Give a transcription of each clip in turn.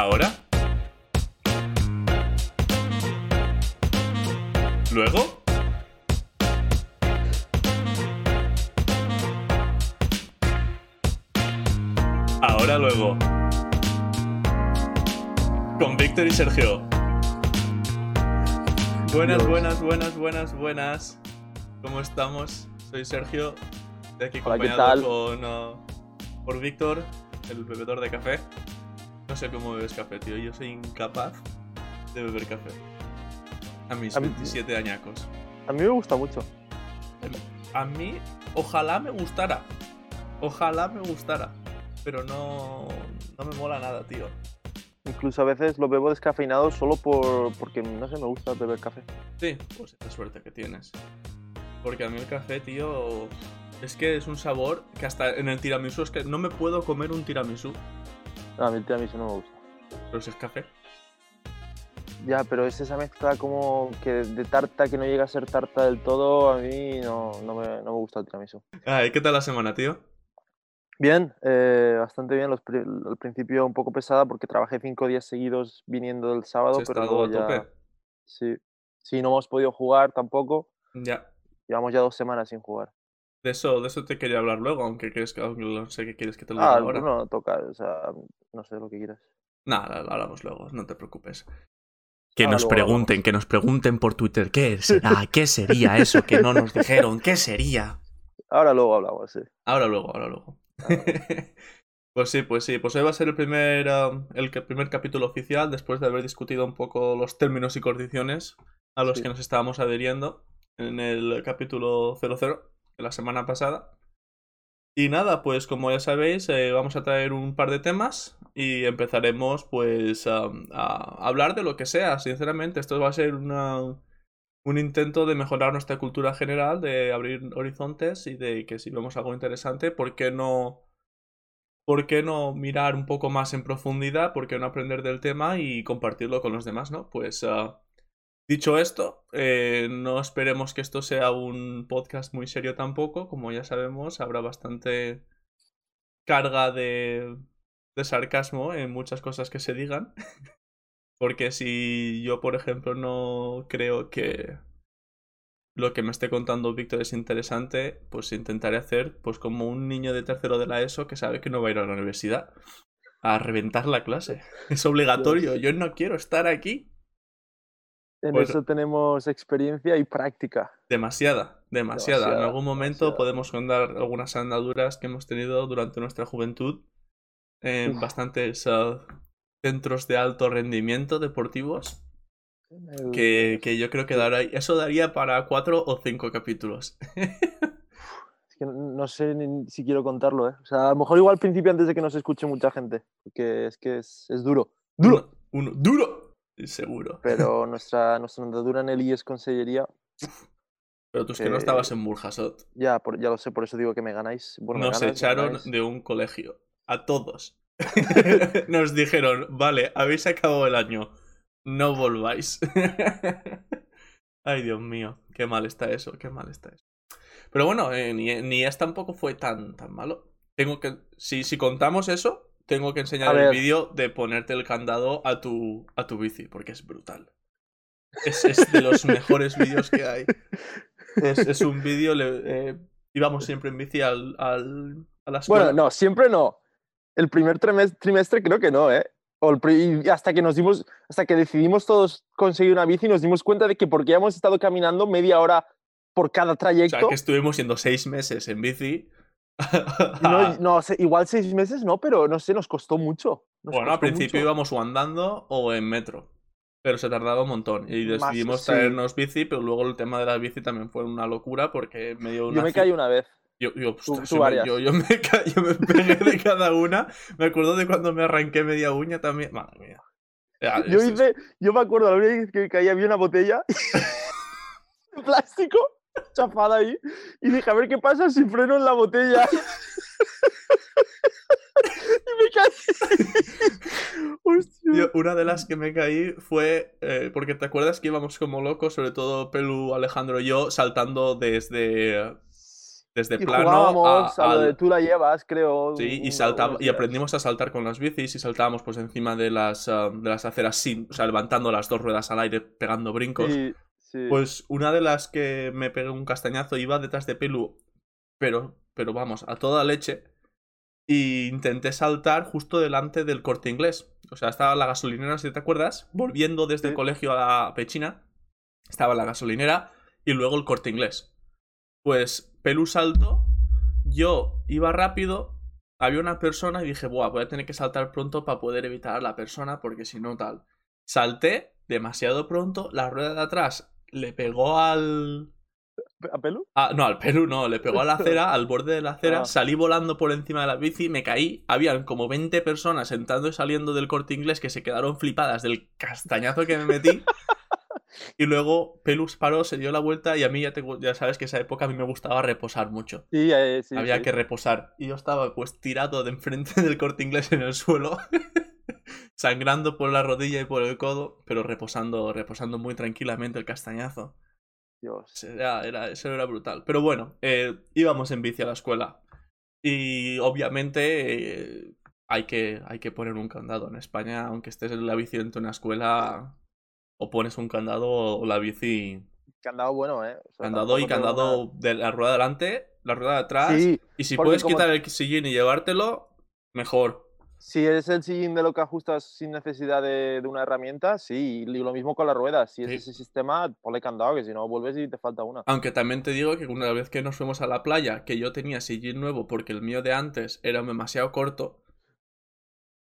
¿Ahora? ¿Luego? Ahora luego. Con Víctor y Sergio. Buenas, buenas, buenas, buenas, buenas. ¿Cómo estamos? Soy Sergio, de aquí Hola, ¿qué acompañado tal? con, uh, por Víctor, el bebedor de café. No sé cómo bebes café, tío. Yo soy incapaz de beber café. A mis A mí- 27 añacos. A mí me gusta mucho. A mí, ojalá me gustara. Ojalá me gustara. Pero no, no me mola nada, tío. Incluso a veces lo bebo descafeinado solo por porque no sé, me gusta beber café. Sí, pues esta suerte que tienes. Porque a mí el café, tío, es que es un sabor que hasta en el tiramisú es que no me puedo comer un tiramisú. No, a mí el tiramisú no me gusta. Pero si es café. Ya, pero es esa mezcla como que de tarta que no llega a ser tarta del todo, a mí no, no, me, no me gusta el tiramisú. Ay, ¿qué tal la semana, tío? Bien, eh, bastante bien. Los al principio un poco pesada porque trabajé cinco días seguidos viniendo del sábado, ¿Has pero luego a ya... tope? Sí. Sí, no hemos podido jugar tampoco. Ya. Llevamos ya dos semanas sin jugar. De eso, de eso te quería hablar luego, aunque crees que aunque no sé qué quieres que te lo diga Ah, ahora. no, toca, o sea, no sé lo que quieras. Nada, lo hablamos luego, no te preocupes. Que Ahora nos hablamos. pregunten, que nos pregunten por Twitter qué será, qué sería eso que no nos dijeron, qué sería. Ahora luego hablamos, sí. Ahora luego, ahora luego. pues sí, pues sí, pues hoy va a ser el primer, el primer capítulo oficial después de haber discutido un poco los términos y condiciones a los Sí. que nos estábamos adheriendo en el capítulo 00 la semana pasada. Y nada, pues como ya sabéis, eh, vamos a traer un par de temas y empezaremos pues a hablar de lo que sea, sinceramente. Esto va a ser una, un intento de mejorar nuestra cultura general, de abrir horizontes y de que si vemos algo interesante, ¿por qué no, por qué no mirar un poco más en profundidad? ¿Por qué no aprender del tema y compartirlo con los demás, no? Pues ah, dicho esto, eh, no esperemos que esto sea un podcast muy serio tampoco, como ya sabemos, habrá bastante carga de, de sarcasmo en muchas cosas que se digan. Porque si yo, por ejemplo, no creo que lo que me esté contando Víctor es interesante, pues intentaré hacer pues como un niño de tercero de la ESO que sabe que no va a ir a la universidad a reventar la clase. Es obligatorio, yo no quiero estar aquí. En Pues- eso tenemos experiencia y práctica. Demasiada, demasiada. En algún momento demasiada. podemos contar algunas andaduras que hemos tenido durante nuestra juventud en Uf. bastantes ah, centros de alto rendimiento deportivos. El- Que, que yo creo que dará, eso daría para cuatro o cinco capítulos. Es que no sé ni si quiero contarlo, ¿eh? O sea, a lo mejor igual al principio antes de que nos escuche mucha gente, porque es que es, es duro. ¡Duro! Uno, uno- duro, seguro. Pero nuestra, nuestra andadura en el IES Consellería, Pero tú es que no eh, estabas en Burjasot. ya, por- ya lo sé, por eso digo que me ganáis. Bueno, me Nos ganas, echaron de un colegio. A todos. Nos dijeron, vale, habéis acabado el año. No volváis. Ay, Dios mío. Qué mal está eso, qué mal está eso. Pero bueno, eh, ni, ni es tampoco fue tan, tan malo. Tengo que. Si, si contamos eso, tengo que enseñar el vídeo de ponerte el candado a tu, a tu bici, porque es brutal. Es, es de los mejores vídeos que hay. Es, es un vídeo. eh, íbamos siempre en bici al, al, a la escuela. Bueno, no, siempre no. El primer trimestre, trimestre creo que no, ¿eh? O el hasta que nos dimos, hasta que decidimos todos conseguir una bici, nos dimos cuenta de que porque hemos estado caminando media hora por cada O trayecto. sea, que estuvimos yendo seis meses en bici. No, no sé, igual seis meses no, pero no sé, nos costó mucho. nos bueno, al costó principio mucho. íbamos o andando o en metro. Pero se tardaba un montón. Y Más, decidimos sí. traernos bici, pero luego el tema de la bici también fue una locura porque me dio una. Yo me caí una vez. Yo, yo, Tú- ostras, tú yo varias. yo, yo me yo me pegué de cada una. Me acuerdo de cuando me arranqué media uña también. Madre mía. Ya, Yo hice, yo me acuerdo la única vez que me caí había una botella de plástico chafada ahí y dije a ver qué pasa si freno en la botella. y me caí. Hostia. Yo, una de las que me caí fue eh, porque te acuerdas que íbamos como locos, sobre todo Pelu, Alejandro y yo, saltando desde, desde Y plano a, a, lo de tú la llevas, creo. Sí, y saltaba, y aprendimos a saltar con las bicis y saltábamos pues encima de las, ah, de las aceras sin, o sea, levantando las dos ruedas al aire, pegando brincos. Sí, sí. Pues una de las que me pegué un castañazo iba detrás de Pelu, pero, pero vamos, a toda leche. Y intenté saltar justo delante del corte inglés. O sea, estaba la gasolinera, si te acuerdas, volviendo desde el colegio a la pechina. Estaba la gasolinera y luego el corte inglés. Pues Pelu saltó, yo iba rápido, había una persona y dije, Buah, voy a tener que saltar pronto para poder evitar a la persona porque si no tal. Salté demasiado pronto, la rueda de atrás le pegó al... ¿A pelo? ah, no, al Perú no, le pegó a la acera, al borde de la acera, Ah. salí volando por encima de la bici, me caí, habían como 20 personas entrando y saliendo del corte inglés que se quedaron flipadas del castañazo que me metí. Y luego Pelus paró, se dio la vuelta y a mí ya, te- ya sabes que esa época a mí me gustaba reposar mucho. Sí, eh, sí. Había sí. que reposar. Y yo estaba pues tirado de enfrente del corte inglés en el suelo, sangrando por la rodilla y por el codo, pero reposando, reposando muy tranquilamente el castañazo. Dios. Era, era, eso era brutal. Pero bueno, eh, íbamos en bici a la escuela. Y obviamente eh, hay, que, hay que poner un candado. En España, aunque estés en la bici dentro de una escuela, o pones un candado o la bici. Candado bueno, ¿eh? O sea, Candado y candado de la rueda de delante, la rueda de atrás. Sí, y si puedes como- quitar el sillín y llevártelo, mejor. Si eres el sillín de lo que ajustas sin necesidad de, de una herramienta, sí. Y lo mismo con las ruedas. Si Sí. es ese sistema, ponle candado, que si no vuelves y te falta una. Aunque también te digo que una vez que nos fuimos a la playa, que yo tenía sillín nuevo porque el mío de antes era demasiado corto.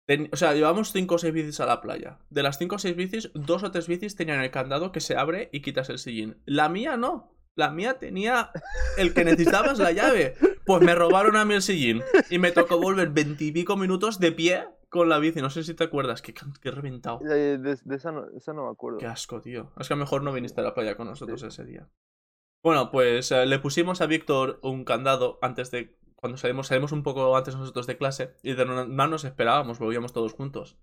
ten- O sea, llevamos 5 o 6 bicis a la playa. De las 5 o 6 bicis, dos o tres bicis tenían el candado que se abre y quitas el sillín. La mía no. La mía tenía el que necesitabas la llave. Pues me robaron a mí el sillín. Y me tocó volver veintipico minutos de pie con la bici. No sé si te acuerdas. Can- qué reventado. De, de esa, no, esa no me acuerdo. Qué asco, tío. Es que a lo mejor no viniste a la playa con nosotros ese día. Bueno, pues eh, le pusimos a Víctor un candado antes de. Cuando salimos, salimos un poco antes nosotros de clase. Y de normal nos esperábamos, volvíamos todos juntos.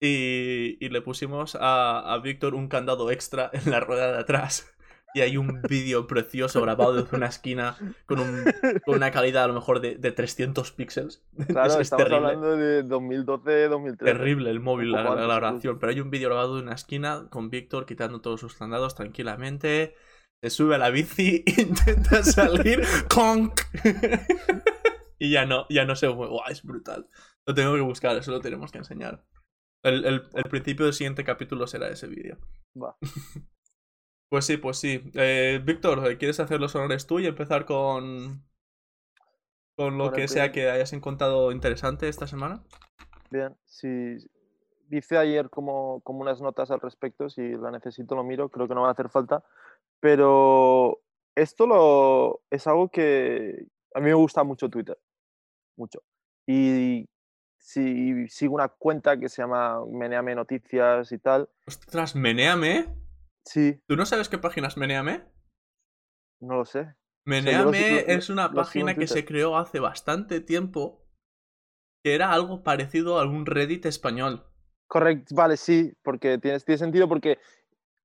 Y, y le pusimos a, a Víctor un candado extra en la rueda de atrás. Y hay un vídeo precioso grabado desde una esquina con, un- con una calidad a lo mejor de, de 300 píxeles. Claro, Es- es estamos terrible. hablando de 2012, 2013. Terrible el móvil, la, la grabación. Pero hay un vídeo grabado en una esquina con Víctor quitando todos sus candados tranquilamente. Se sube a la bici, intenta salir. ¡Conk! y ya no, ya no se mueve. Guau, es brutal. Lo tengo que buscar, eso lo tenemos que enseñar. El, el- el principio del siguiente capítulo será ese vídeo. Va. Pues sí, pues sí. Eh, Víctor, ¿quieres hacer los honores tú y empezar con. con lo que sea que hayas encontrado interesante esta semana? Bien, si hice ayer como, como unas notas al respecto, si la necesito lo miro, creo que no va a hacer falta, pero esto lo, es algo que a mí me gusta mucho Twitter, mucho. Y si sigo una cuenta que se llama Meneame Noticias y tal, Ostras, menéame. Sí, ¿Tú no sabes qué página es Meneame? no lo sé. Meneame lo- es una lo página que se creó hace bastante tiempo que era algo parecido a algún Reddit español. Correcto, vale, sí, porque tiene, tiene sentido porque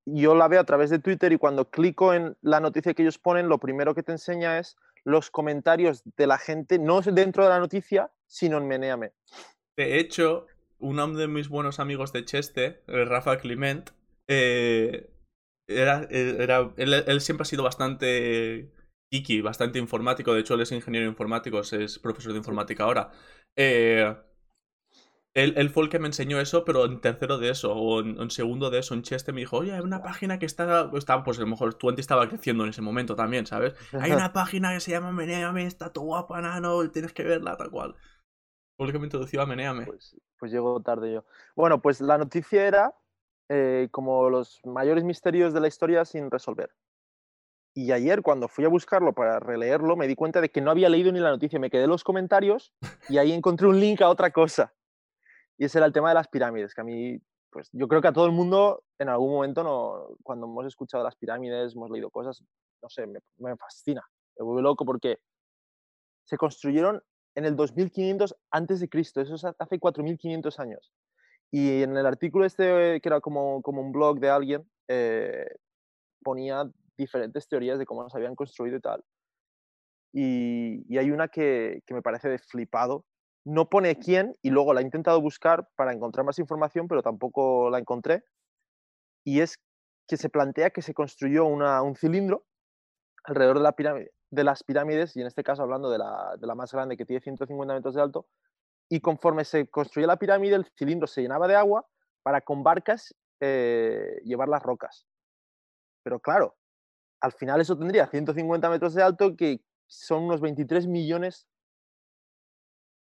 yo la veo a través de Twitter y cuando clico en la noticia que ellos ponen, lo primero que te enseña es los comentarios de la gente, no dentro de la noticia, sino en Meneame. De hecho, uno de mis buenos amigos de Cheste, el Rafa Clement, eh, era, era, él, él siempre ha sido bastante geeky, bastante informático. De hecho, él es ingeniero informático, es profesor de informática ahora. Eh, él, él fue el que me enseñó eso, pero en tercero de eso, o en, en segundo de eso, en Cheste, me dijo, oye, hay una página que está, está pues a lo mejor Twenty estaba creciendo en ese momento también, ¿sabes? Hay una página que se llama Meneame, está todo guapa, nano, tienes que verla, tal cual. Fue el que me introdució a Meneame. Pues, pues llego tarde yo. Bueno, pues la noticia era eh, como los mayores misterios de la historia sin resolver. Y ayer cuando fui a buscarlo para releerlo, me di cuenta de que no había leído ni la noticia. Me quedé en los comentarios y ahí encontré un link a otra cosa. Y ese era el tema de las pirámides, que a mí, pues yo creo que a todo el mundo en algún momento, no, cuando hemos escuchado las pirámides, hemos leído cosas, no sé, me, me fascina. Me vuelve loco porque se construyeron en el 2500 antes de Cristo, eso es hace 4500 años. Y en el artículo este, que era como, como un blog de alguien, eh, ponía diferentes teorías de cómo se habían construido y tal. y, y hay una que, que me parece de flipado. No pone quién y luego la he intentado buscar para encontrar más información, pero tampoco la encontré. Y es que se plantea que se construyó una- un cilindro alrededor de, la pirámide, de las pirámides, y en este caso hablando de la, de la más grande que tiene 150 metros de alto, y conforme se construía la pirámide, el cilindro se llenaba de agua para con barcas eh, llevar las rocas. Pero claro, al final eso tendría 150 metros de alto, que son unos 23 millones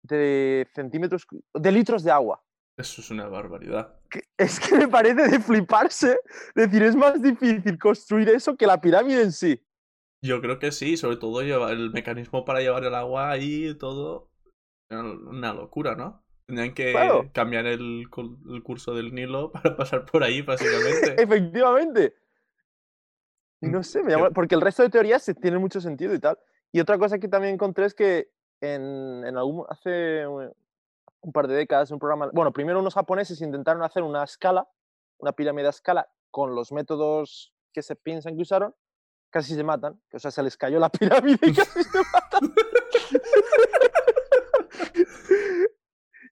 de centímetros, de litros de agua. Eso es una barbaridad. es que me parece de fliparse. decir, es más difícil construir eso que la pirámide en sí. Yo creo que sí, sobre todo el mecanismo para llevar el agua ahí y todo. Una locura, ¿no? Tendrían que Claro. cambiar el, curso del Nilo para pasar por ahí, básicamente. Efectivamente. Y Mm, no sé, me llama- porque el resto de teorías se tienen mucho sentido y tal. Y otra cosa que también encontré es que en, en algún, hace un par de décadas, un programa, bueno, primero unos japoneses intentaron hacer una escala, una pirámide a escala, con los métodos que se piensan que usaron, casi se matan, o sea, se les cayó la pirámide y casi se matan.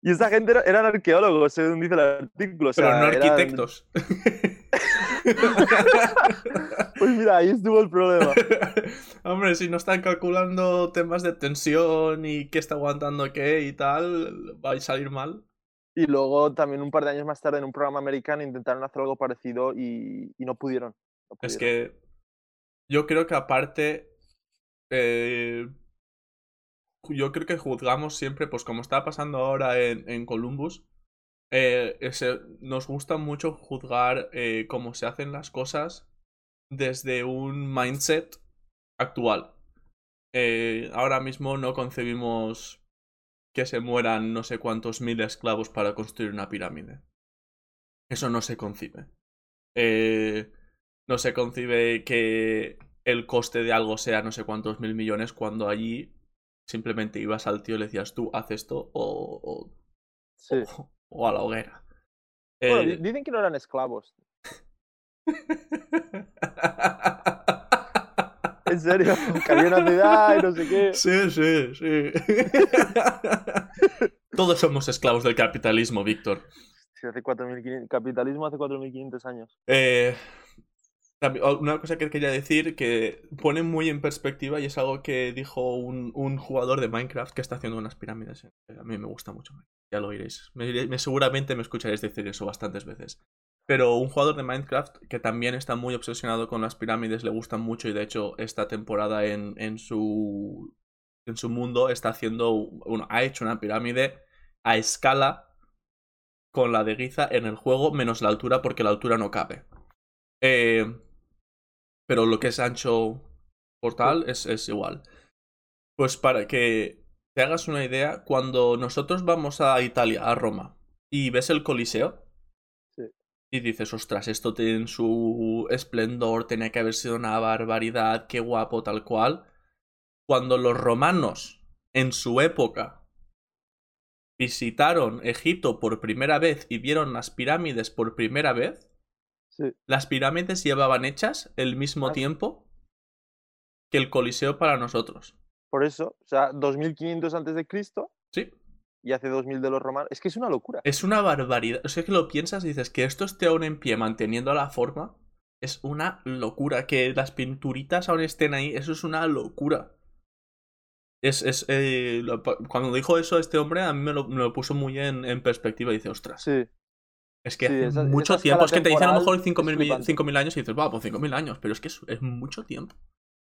Y esa gente era- eran arqueólogos, según dice el artículo. o Pero sea, no eran- arquitectos. Pues mira, ahí estuvo el problema. Hombre, si no están calculando temas de tensión y qué está aguantando qué y tal, va a salir mal. Y luego también un par de años más tarde en un programa americano intentaron hacer algo parecido y, y no pudieron. no Es que yo creo que aparte, eh, yo creo que juzgamos siempre, pues como está pasando ahora en, en Columbus, eh, ese- nos gusta mucho juzgar eh, cómo se hacen las cosas desde un mindset actual. Eh, ahora mismo no concebimos que se mueran no sé cuántos mil esclavos para construir una pirámide. Eso no se concibe. Eh, no se concibe que el coste de algo sea no sé cuántos mil millones cuando allí simplemente ibas al tío y le decías tú haz esto o, o, Sí. o- o a la hoguera. Bueno, Eh, di- dicen que no eran esclavos. En serio, que había una ciudad y no sé qué. Sí, sí, sí. Todos somos esclavos del capitalismo, Víctor. Sí, hace 4.500 capitalismo hace 4.500 años. Eh, una cosa que quería decir que pone muy en perspectiva y es algo que dijo un, un jugador de Minecraft que está haciendo unas pirámides. A mí me gusta mucho. Ya lo oiréis. Seguramente me escucharéis decir eso bastantes veces. Pero un jugador de Minecraft que también está muy obsesionado con las pirámides, le gustan mucho y de hecho esta temporada en, en su en su mundo está haciendo, bueno, ha hecho una pirámide a escala con la de Giza en el juego, menos la altura porque la altura no cabe. Eh, pero lo que es ancho portal es, es igual. Pues para que te hagas una idea, cuando nosotros vamos a Italia, a Roma, y ves el Coliseo, Sí. y dices, ostras, esto tiene su esplendor, tenía que haber sido una barbaridad, qué guapo, tal cual. Cuando los romanos, en su época, visitaron Egipto por primera vez y vieron las pirámides por primera vez, Sí. las pirámides llevaban hechas el mismo Ah. tiempo que el Coliseo para nosotros. Por eso, o sea, 2.500 antes de Cristo Sí. y hace 2.000 de los romanos. Es que es una locura. Es una barbaridad. O sea, que lo piensas y dices que esto esté aún en pie manteniendo la forma. Es una locura. Que las pinturitas aún estén ahí. Eso es una locura. Es, es, eh, lo- cuando dijo eso este hombre, a mí me lo, me lo puso muy en, en perspectiva. Dice, ostras, Sí, es que sí, hace esa- mucho esa tiempo. Es que te dicen a lo mejor temporal 5.000 es mi- flipante. 5.000 años y dices, va, pues 5.000 años. Pero es que es, es mucho tiempo.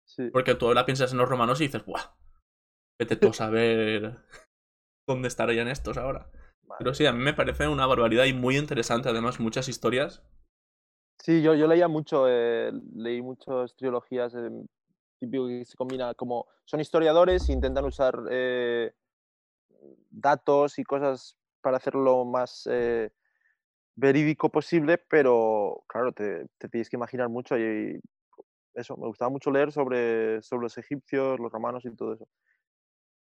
sí. Porque tú ahora piensas en los romanos y dices, ¡buah! Vete tú a saber dónde estarían estos ahora. Pero sí, a mí me parece una barbaridad y muy interesante, además, muchas historias. Sí, yo, yo leía mucho, eh, leí muchas trilogías, eh, típico que se combina como son historiadores e intentan usar eh, datos y cosas para hacerlo más verídico posible, pero claro, te, te tienes que imaginar mucho y eso, me gustaba mucho leer sobre, sobre los egipcios, los romanos y todo eso.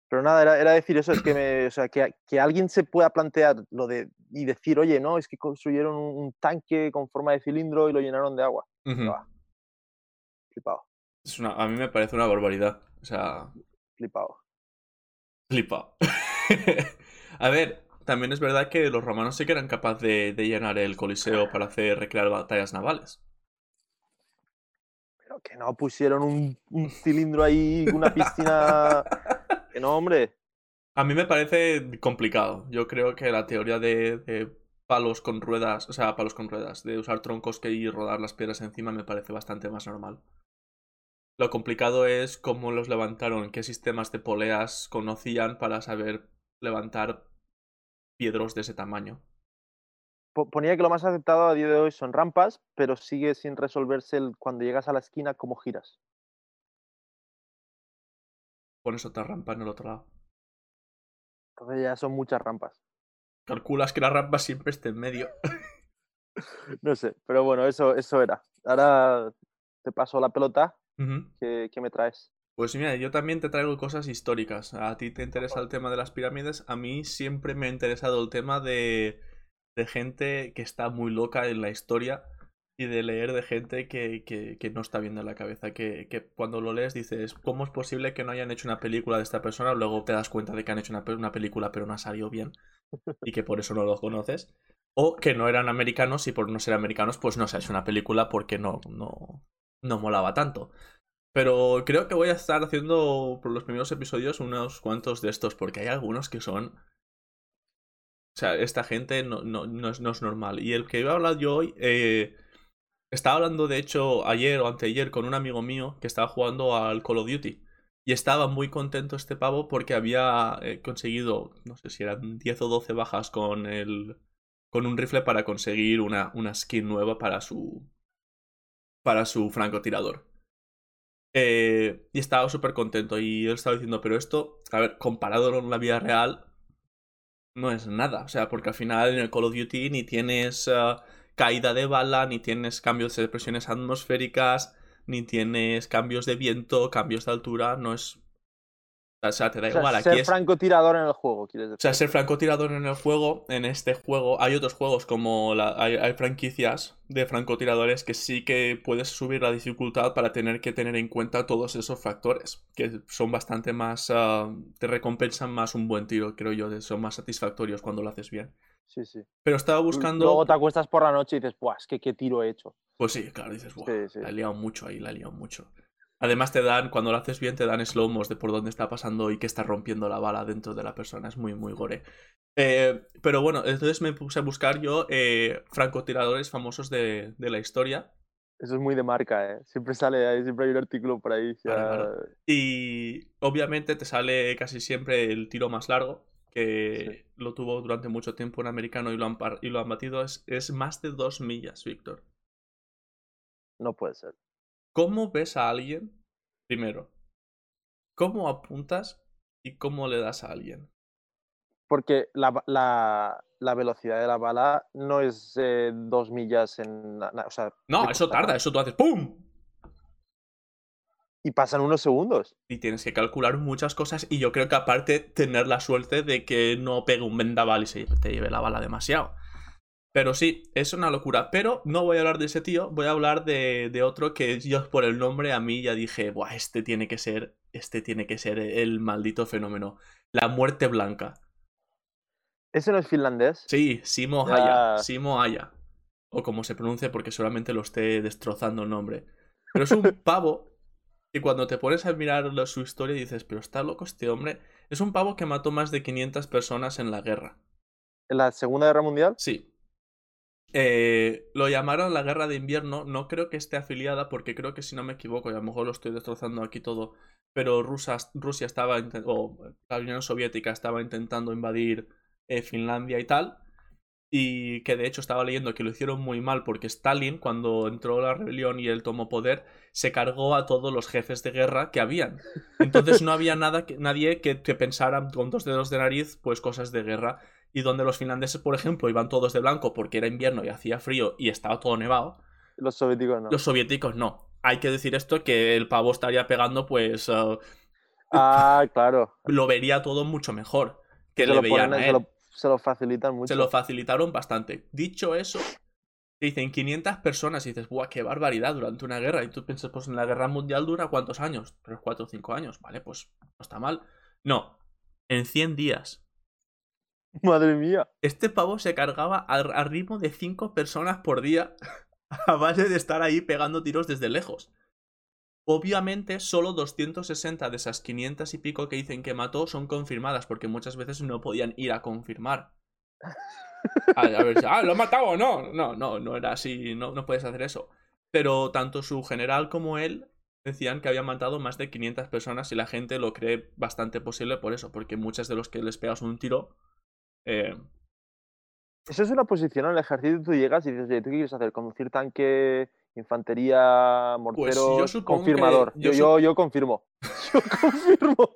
Pero nada, era, era decir eso, es que, me, o sea, que, que alguien se pueda plantear lo de y decir, oye, no, es que construyeron un, un tanque con forma de cilindro y lo llenaron de agua. Va. Flipado. Es una, a mí me parece una barbaridad. O sea, Flipado. Flipado. a ver, también es verdad que los romanos sí que eran capaces de, de llenar el coliseo para hacer recrear batallas navales. Pero que no pusieron un, un cilindro ahí, una piscina. que no, hombre. A mí me parece complicado. Yo creo que la teoría de, de palos con ruedas, o sea, palos con ruedas, de usar troncos que y rodar las piedras encima me parece bastante más normal. Lo complicado es cómo los levantaron, qué sistemas de poleas conocían para saber levantar piedros de ese tamaño. Po- Ponía que lo más aceptado a día de hoy son rampas, pero sigue sin resolverse el cuando llegas a la esquina cómo giras. Pones otra rampa en el otro lado. Entonces ya son muchas rampas. Calculas que la rampa siempre esté en medio. No sé, pero bueno, eso, eso era. Ahora te paso la pelota. Ujú. ¿Qué, qué me traes? Pues mira, yo también te traigo cosas históricas. A ti te interesa el tema de las pirámides. A mí siempre me ha interesado el tema de, de gente que está muy loca en la historia y de leer de gente que, que, que no está bien de la cabeza. Que, que cuando lo lees dices, ¿cómo es posible que no hayan hecho una película de esta persona? Luego te das cuenta de que han hecho una, una película pero no ha salido bien y que por eso no los conoces. O que no eran americanos y por no ser americanos pues no se ha hecho una película porque no, no, no molaba tanto. Pero creo que voy a estar haciendo por los primeros episodios unos cuantos de estos, porque hay algunos que son. O sea, esta gente no, es normal. Y el que iba a hablar yo hoy. eh, estaba hablando, de hecho, ayer o anteayer con un amigo mío que estaba jugando al Call of Duty. Y estaba muy contento este pavo porque había eh, conseguido, no sé si eran 10 o 12 bajas con el. con un rifle para conseguir una, una skin nueva para su. para su francotirador. Eh, y estaba súper contento. Y él estaba diciendo, pero esto, a ver, comparado con la vida real, no es nada. O sea, porque al final en el Call of Duty ni tienes eh, caída de bala, ni tienes cambios de presiones atmosféricas, ni tienes cambios de viento, cambios de altura. No es. O sea, te da O sea, igual. Aquí ser es. francotirador en el juego, quieres decir. O sea, ser francotirador en el juego, en este juego, hay otros juegos como la, hay, hay franquicias de francotiradores que sí que puedes subir la dificultad para tener que tener en cuenta todos esos factores, que son bastante más, ah, te recompensan más un buen tiro, creo yo, son más satisfactorios cuando lo haces bien. Sí, sí. Pero estaba buscando, Luego te acuestas por la noche y dices, ¡buah! Es que qué tiro he hecho. pues sí, claro, dices, "Buah, Sí, sí. la he liado mucho ahí, la he liado mucho. Además te dan, cuando lo haces bien, te dan slow-mos de por dónde está pasando y que está rompiendo la bala dentro de la persona. Es muy, muy gore. Eh, pero bueno, entonces me puse a buscar yo eh, francotiradores famosos de, de la historia. Eso es muy de marca, ¿eh? Siempre sale ahí, siempre hay un artículo por ahí. Y obviamente te sale casi siempre el tiro más largo, que lo tuvo durante mucho tiempo un americano y lo han, y lo han batido. Es, es más de dos millas, Víctor. No puede ser. ¿Cómo ves a alguien? Primero, ¿cómo apuntas y cómo le das a alguien? Porque la, ba- la, la velocidad de la bala no es eh, dos millas en... o sea, No, eso tarda, eso tú haces ¡pum! Y pasan unos segundos. Y tienes que calcular muchas cosas y yo creo que aparte tener la suerte de que no pegue un vendaval y se te lleve la bala demasiado. Pero sí, es una locura. Pero no voy a hablar de ese tío, voy a hablar de, de otro que yo por el nombre a mí ya dije, Buah, este tiene que ser, este tiene que ser el maldito fenómeno. La muerte blanca. ¿Ese no es finlandés? Sí, Simo Haya. Ya. Simo Haya. O como se pronuncia porque solamente lo esté destrozando el nombre. Pero es un pavo que cuando te pones a mirar su historia dices, pero está loco este hombre. Es un pavo que mató más de 500 personas en la guerra. ¿En la Segunda Guerra Mundial? Sí. Eh, lo llamaron la guerra de invierno. No creo que esté afiliada porque creo que si no me equivoco, y a lo mejor lo estoy destrozando aquí todo, pero Rusas- Rusia estaba, o la Unión Soviética estaba intentando invadir eh, Finlandia y tal. Y que de hecho estaba leyendo que lo hicieron muy mal porque Stalin, cuando entró la rebelión y él tomó poder, se cargó a todos los jefes de guerra que habían. Entonces no había nada que, nadie que, que pensara con dos dedos de nariz, pues cosas de guerra. Y donde los finlandeses, por ejemplo, iban todos de blanco porque era invierno y hacía frío y estaba todo nevado, Los soviéticos no. los soviéticos no. Hay que decir esto que el pavo estaría pegando, pues eh, Ah, claro. lo vería todo mucho mejor que se, le lo veían ponen- a se, él. lo, se lo facilitan mucho. Se lo facilitaron bastante. Dicho eso, dicen 500 personas y dices, ¡buah, qué barbaridad! Durante una guerra. Y tú piensas, pues en la guerra mundial dura cuántos años? ¿3, 4, 5 años? Vale, pues no está mal. No, en 100 días. Madre mía. Este pavo se cargaba al, ritmo de 5 personas por día a base de estar ahí pegando tiros desde lejos. Obviamente, solo 260 de esas 500 y pico que dicen que mató son confirmadas, porque muchas veces no podían ir a confirmar. A, a ver, ah, lo ha matado o no. No, no, no era así, no, no puedes hacer eso. Pero tanto su general como él decían que habían matado más de 500 personas y la gente lo cree bastante posible por eso, porque muchas de los que les pegas un tiro. Eh, Eso es una posición en el ejército, tú llegas y dices, oye, ¿tú qué quieres hacer? ¿Conducir tanque, infantería, Pues que- confirmador? yo Yo, sup- yo, yo confirmo. Yo confirmo.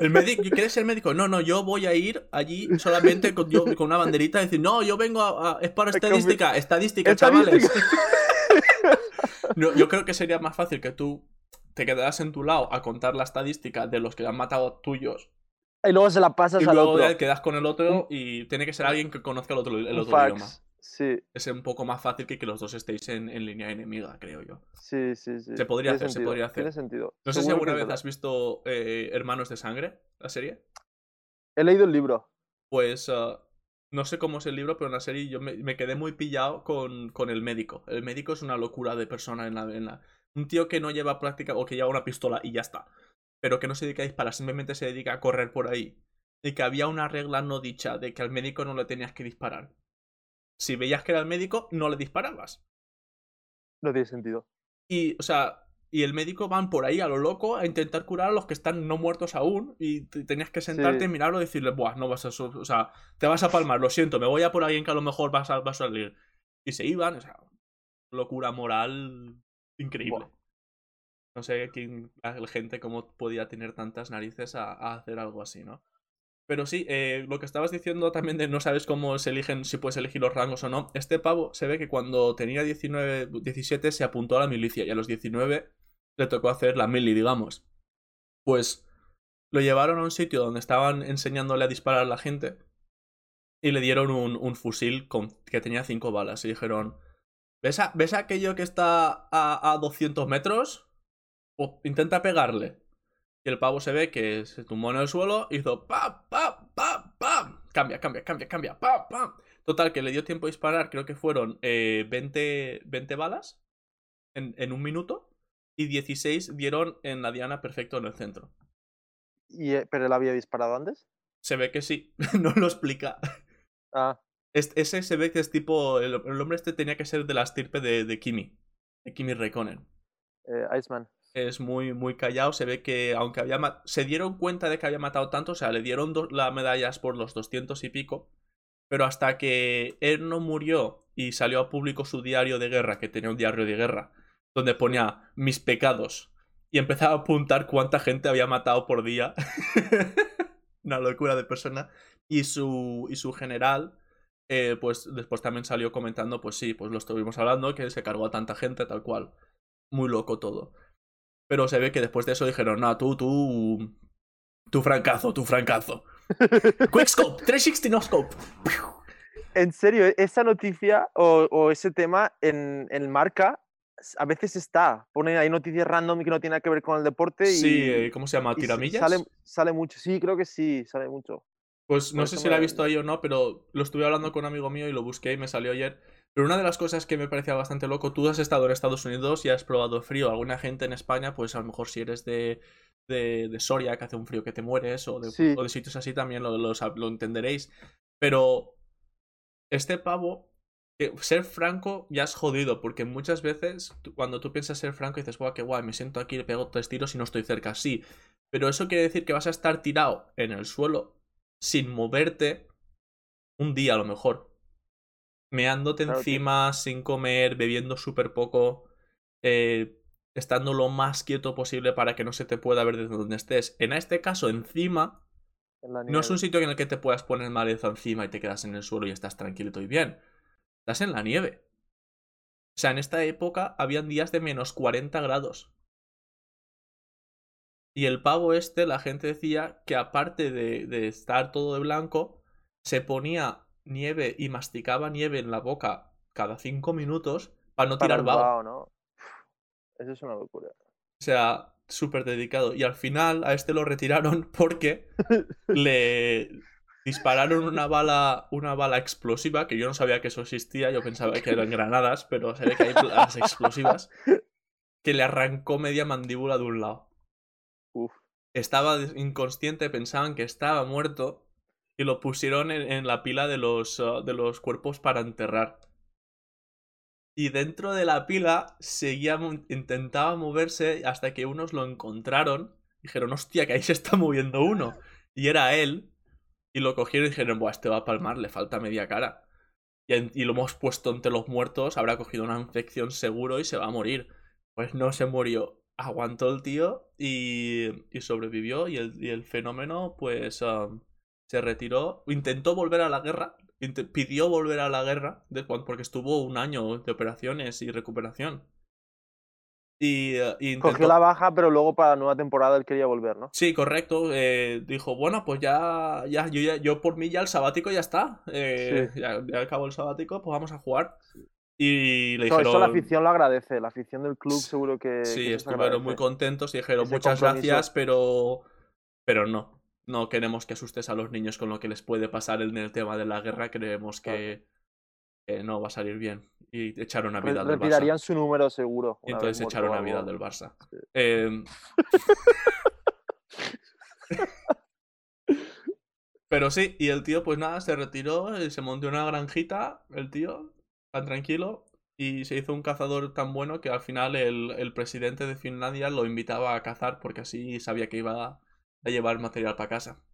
El médico, ¿quieres ser médico? No, no, yo voy a ir allí solamente con, yo- con una banderita y decir, no, yo vengo a, a- es para estadística, estadística, chavales. No, yo creo que sería más fácil que tú te quedaras en tu lado a contar la estadística de los que han matado tuyos Y luego se la pasas y al luego otro. quedas con el otro y tiene que ser alguien que conozca el otro, el Un otro fax. idioma. Sí, Es un poco más fácil que que los dos estéis en, en línea enemiga, creo yo. sí, sí, sí. Se podría Tiene hacer, se podría hacer. Tiene sentido. No sé si alguna vez has visto eh, Hermanos de Sangre, la serie. He leído el libro. Pues ah, no sé cómo es el libro, pero en la serie yo me, me quedé muy pillado con, con el médico. El médico es una locura de persona en la, en la- Un tío que no lleva práctica o que lleva una pistola y ya está. Pero que no se dedica a disparar, simplemente se dedica a correr por ahí. Y que había una regla no dicha de que al médico no le tenías que disparar. Si veías que era el médico, no le disparabas. No tiene sentido. Y, o sea, y el médico van por ahí a lo loco a intentar curar a los que están no muertos aún. Y te- tenías que sentarte, Sí. mirarlo y decirle, buah, no vas a. O sea, te vas a palmar, lo siento, me voy a por alguien que a lo mejor vas a, vas a salir. Y se iban, o sea, locura moral increíble. Buah. No sé quién, la gente cómo podía tener tantas narices a, hacer algo así, ¿no? Pero sí, eh, lo que estabas diciendo también de no sabes cómo se eligen, si puedes elegir los rangos o no. Este pavo se ve que cuando tenía 19, 17 se apuntó a la milicia y a los 19 le tocó hacer la mili, digamos. Pues lo llevaron a un sitio donde estaban enseñándole a disparar a la gente y le dieron un, un fusil que tenía 5 balas y dijeron, ¿ves, a- ¿ves aquello que está a, a 200 metros? Pues intenta pegarle. Y el pavo se ve que se tumbó en el suelo, hizo pam, pam, pam, pam. Cambia, cambia, cambia, cambia, pam, pam. Total, que le dio tiempo a disparar, creo que fueron eh, 20, 20 balas en, en un minuto y 16 dieron en la diana perfecto en el centro. Y, eh, ¿Pero él había disparado antes? Se ve que sí, no lo explica. Ah, Es- ese se ve que es tipo. El, el hombre este tenía que ser de la estirpe de, de Kimi. De Kimi Rekonen. eh, Iceman. Es muy, muy callado. Se ve que, aunque había. Se dieron cuenta de que había matado tanto. O sea, le dieron las medallas por los 200 y pico. Pero hasta que él no murió y salió a público su diario de guerra, que tenía un diario de guerra, donde ponía mis pecados. Y empezaba a apuntar cuánta gente había matado por día. Una locura de persona. Y su, y su general, eh, pues después también salió comentando, pues sí, pues lo estuvimos hablando, que se cargó a tanta gente, tal cual. Muy loco todo. Pero se ve que después de eso dijeron, no, tú, tú. Tu francazo, tu francazo. Quickscope, 360 no scope. En serio, esa noticia o, o ese tema en, en marca a veces está. Ponen ahí noticias random que no tienen nada que ver con el deporte y, Sí, eh, ¿cómo se llama? ¿Tiramillas? Sale, sale mucho. Sí, creo que sí, sale mucho. Pues no sé si lo he visto ahí o no, pero lo estuve hablando con un amigo mío y lo busqué y me salió ayer. Pero una de las cosas que me parecía bastante loco, tú has estado en Estados Unidos y has probado frío. Alguna gente en España, pues a lo mejor si eres de, de, de Soria, que hace un frío que te mueres, o de, Sí. o de sitios así también lo, lo lo entenderéis. Pero este pavo, que ser franco ya es jodido, porque muchas veces cuando tú piensas ser franco dices, guau, qué guay, me siento aquí, le pego tres tiros y no estoy cerca. Sí, pero eso quiere decir que vas a estar tirado en el suelo sin moverte un día a lo mejor. Meándote Claro, encima, sin comer, bebiendo súper poco, eh, estando lo más quieto posible para que no se te pueda ver desde donde estés. En este caso, encima, en no es un sitio en el que te puedas poner maleza encima y te quedas en el suelo y estás tranquilito y bien. Estás en la nieve. O sea, en esta época habían días de menos 40 grados. Y el pavo este, la gente decía que aparte de, de estar todo de blanco, se ponía nieve y masticaba nieve en la boca cada cinco minutos para no Para tirar vaho. ¿no? Eso es una locura. O sea, súper dedicado. Y al final a este lo retiraron porque le dispararon una bala, una bala explosiva, que yo no sabía que eso existía, yo pensaba que eran granadas, pero se ve que hay balas explosivas, que le arrancó media mandíbula de un lado. Uf. Estaba inconsciente, pensaban que estaba muerto y lo pusieron en, la pila de los, uh, de los cuerpos para enterrar. Y dentro de la pila seguía, intentaba moverse hasta que unos lo encontraron. Dijeron, hostia, que ahí se está moviendo uno. Y era él. Y lo cogieron y dijeron, buah, este va a palmar, le falta media cara. Y, y lo hemos puesto entre los muertos, habrá cogido una infección seguro y se va a morir. Pues no se murió. Aguantó el tío y, y sobrevivió. Y el, y el fenómeno, pues, um, se retiró. Intentó volver a la guerra. Pidió volver a la guerra de porque estuvo un año de operaciones y recuperación. Y, eh, y intentó... Cogió la baja, pero luego para la nueva temporada él quería volver, ¿no? Sí, correcto. eh, dijo, bueno, pues ya, ya, yo, ya, yo por mí ya el sabático ya está. eh, ya, ya acabó el sabático, pues vamos a jugar. Y le dijeron, eso la afición lo agradece. La afición del club seguro que. sí, que estuvieron muy contentos y dijeron Ese muchas compromiso. gracias, pero, pero no. No queremos que asustes a los niños con lo que les puede pasar en el tema de la guerra. Creemos que, no va a salir bien. Y echaron a vida del Barça. su número seguro. Y entonces echaron a vida del Barça. Sí. Em, Pero sí, y el tío, pues nada, se retiró, y se montó una granjita, el tío, tan tranquilo, y se hizo un cazador tan bueno que al final el, el presidente de Finlandia lo invitaba a cazar porque así sabía que iba a llevar material para casa.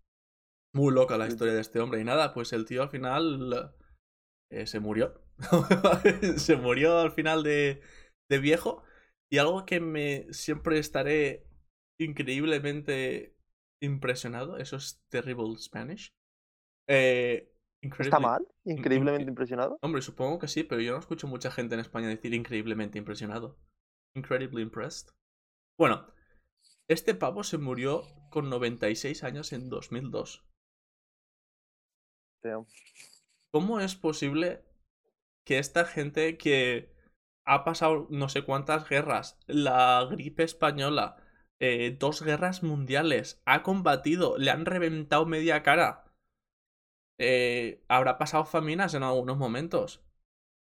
Muy loca la Sí. historia de este hombre. Y nada, pues el tío al final eh, se murió. se murió al final de, de viejo. Y algo que me siempre estaré increíblemente impresionado, eso es terrible Spanish. Eh, ¿Está mal? Increíblemente incre- impresionado. Hombre, supongo que sí, pero yo no escucho mucha gente en España decir increíblemente impresionado. Incredibly impressed. Bueno, este pavo se murió con 96 años en 2002. Tío. ¿Cómo es posible que esta gente que ha pasado no sé cuántas guerras, la gripe española, eh, dos guerras mundiales, ha combatido, le han reventado media cara, eh, habrá pasado faminas en algunos momentos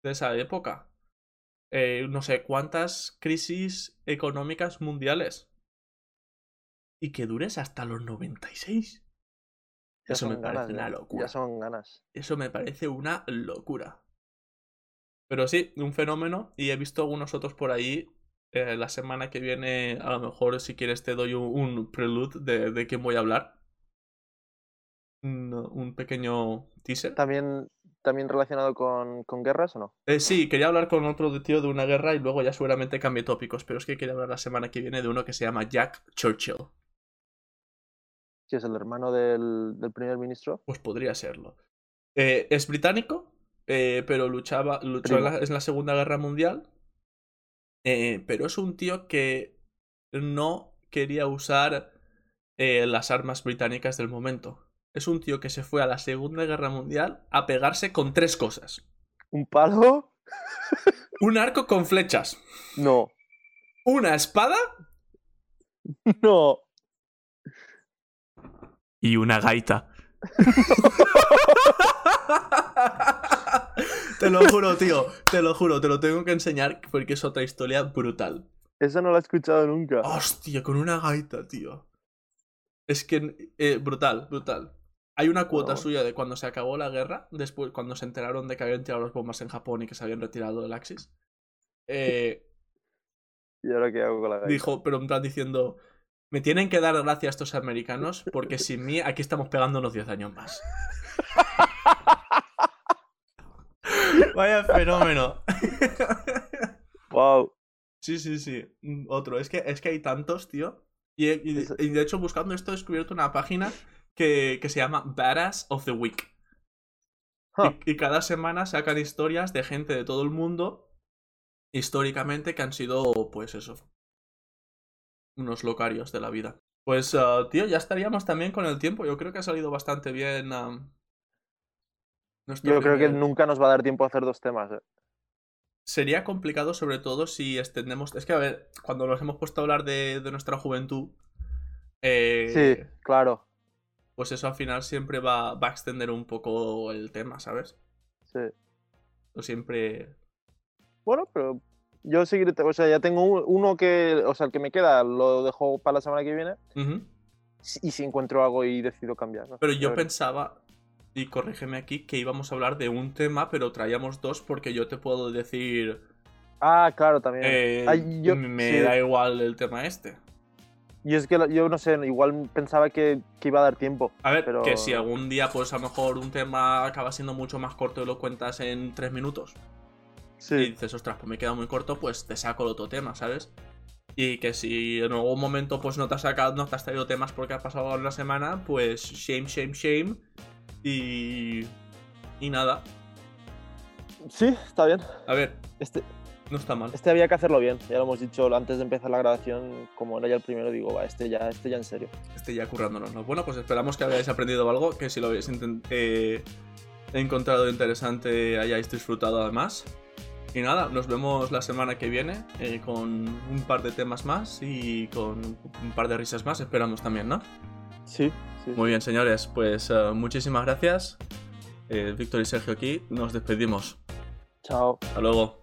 de esa época, eh, no sé cuántas crisis económicas mundiales y que dures hasta los 96? Ya Eso me parece ganas, una locura. Ya son ganas. Eso me parece una locura. Pero sí, un fenómeno. Y he visto algunos otros por ahí. Eh, la semana que viene, a lo mejor, si quieres, te doy un, un prelude de, de quién voy a hablar. Un, un pequeño teaser. ¿También, también relacionado con, con guerras o no? Eh, sí, quería hablar con otro tío de una guerra y luego ya seguramente cambie tópicos. Pero es que quería hablar la semana que viene de uno que se llama Jack Churchill. Si es el hermano del, del primer ministro. Pues podría serlo. Eh, es británico, eh, pero luchaba, luchó en la, en la Segunda Guerra Mundial. Eh, pero es un tío que no quería usar las armas británicas del momento. Es un tío que se fue a la Segunda Guerra Mundial a pegarse con tres cosas. ¿Un palo? Un arco con flechas, No. una espada No. Y una gaita. te lo juro, tío. Te lo juro, te lo tengo que enseñar porque es otra historia brutal. Eso no lo he escuchado nunca. Hostia, con una gaita, tío. Es que eh, brutal, brutal. Hay una cuota Wow. suya de cuando se acabó la guerra, después cuando se enteraron de que habían tirado las bombas en Japón y que se habían retirado del Axis. Eh, ¿Y ahora qué hago con la gaita? dijo, pero en plan diciendo, me tienen que dar gracias a estos americanos porque sin mí aquí estamos pegándonos 10 años más. Vaya fenómeno. Wow. Sí, sí, sí. Otro. Es que, es que hay tantos, tío. Y, de hecho, buscando esto, he descubierto una página que, que se llama Badass of the Week. Huh. Y, y cada semana sacan historias de gente de todo el mundo, históricamente, que han sido, pues eso, unos locarios de la vida. Pues, ah, tío, ya estaríamos también con el tiempo. Yo creo que ha salido bastante bien. ah, Yo creo que nunca nos va a dar tiempo a hacer dos temas. ¿eh? Sería complicado sobre todo si extendemos... Es que, a ver, cuando nos hemos puesto a hablar de, de nuestra juventud, eh, Sí, claro. pues eso al final siempre va, va a extender un poco el tema, ¿sabes? Sí. O siempre... Bueno, pero yo seguiré, o sea, ya tengo un- uno que, o sea, el que me queda lo dejo para la semana que viene Ujú. si- y si encuentro algo y decido cambiar. ¿no? Pero yo pensaba, y corrígeme aquí, que íbamos a hablar de un tema, pero traíamos dos porque yo te puedo decir... Ah, claro, también. eh, Ay, yo- me sí. da igual el tema este. Y es que yo no sé, igual pensaba que, que iba a dar tiempo. A ver, Pero- que si algún día, pues a lo mejor un tema acaba siendo mucho más corto y lo cuentas en tres minutos. Y Sí. dices, ostras, pues me queda muy corto, pues te saco el otro tema, ¿sabes? Y que si en algún momento pues no te has sacado, no te has traído temas porque ha pasado una semana, pues shame, shame, shame. Y. Y nada. Sí, está bien. A ver, Este, no está mal. este había que hacerlo bien. Ya lo hemos dicho antes de empezar la grabación. Como era ya el primero, digo, va, este ya, este ya en serio. Este ya currándonos, ¿no? Bueno, pues esperamos que hayáis aprendido algo, que si lo habéis eh, encontrado interesante hayáis disfrutado además. Y nada, nos vemos la semana que viene eh, con un par de temas más y con un par de risas más, esperamos también, ¿no? Sí, sí. Muy bien, señores, pues eh, muchísimas gracias. Eh, Víctor y Sergio aquí, nos despedimos. Chao. Hasta luego.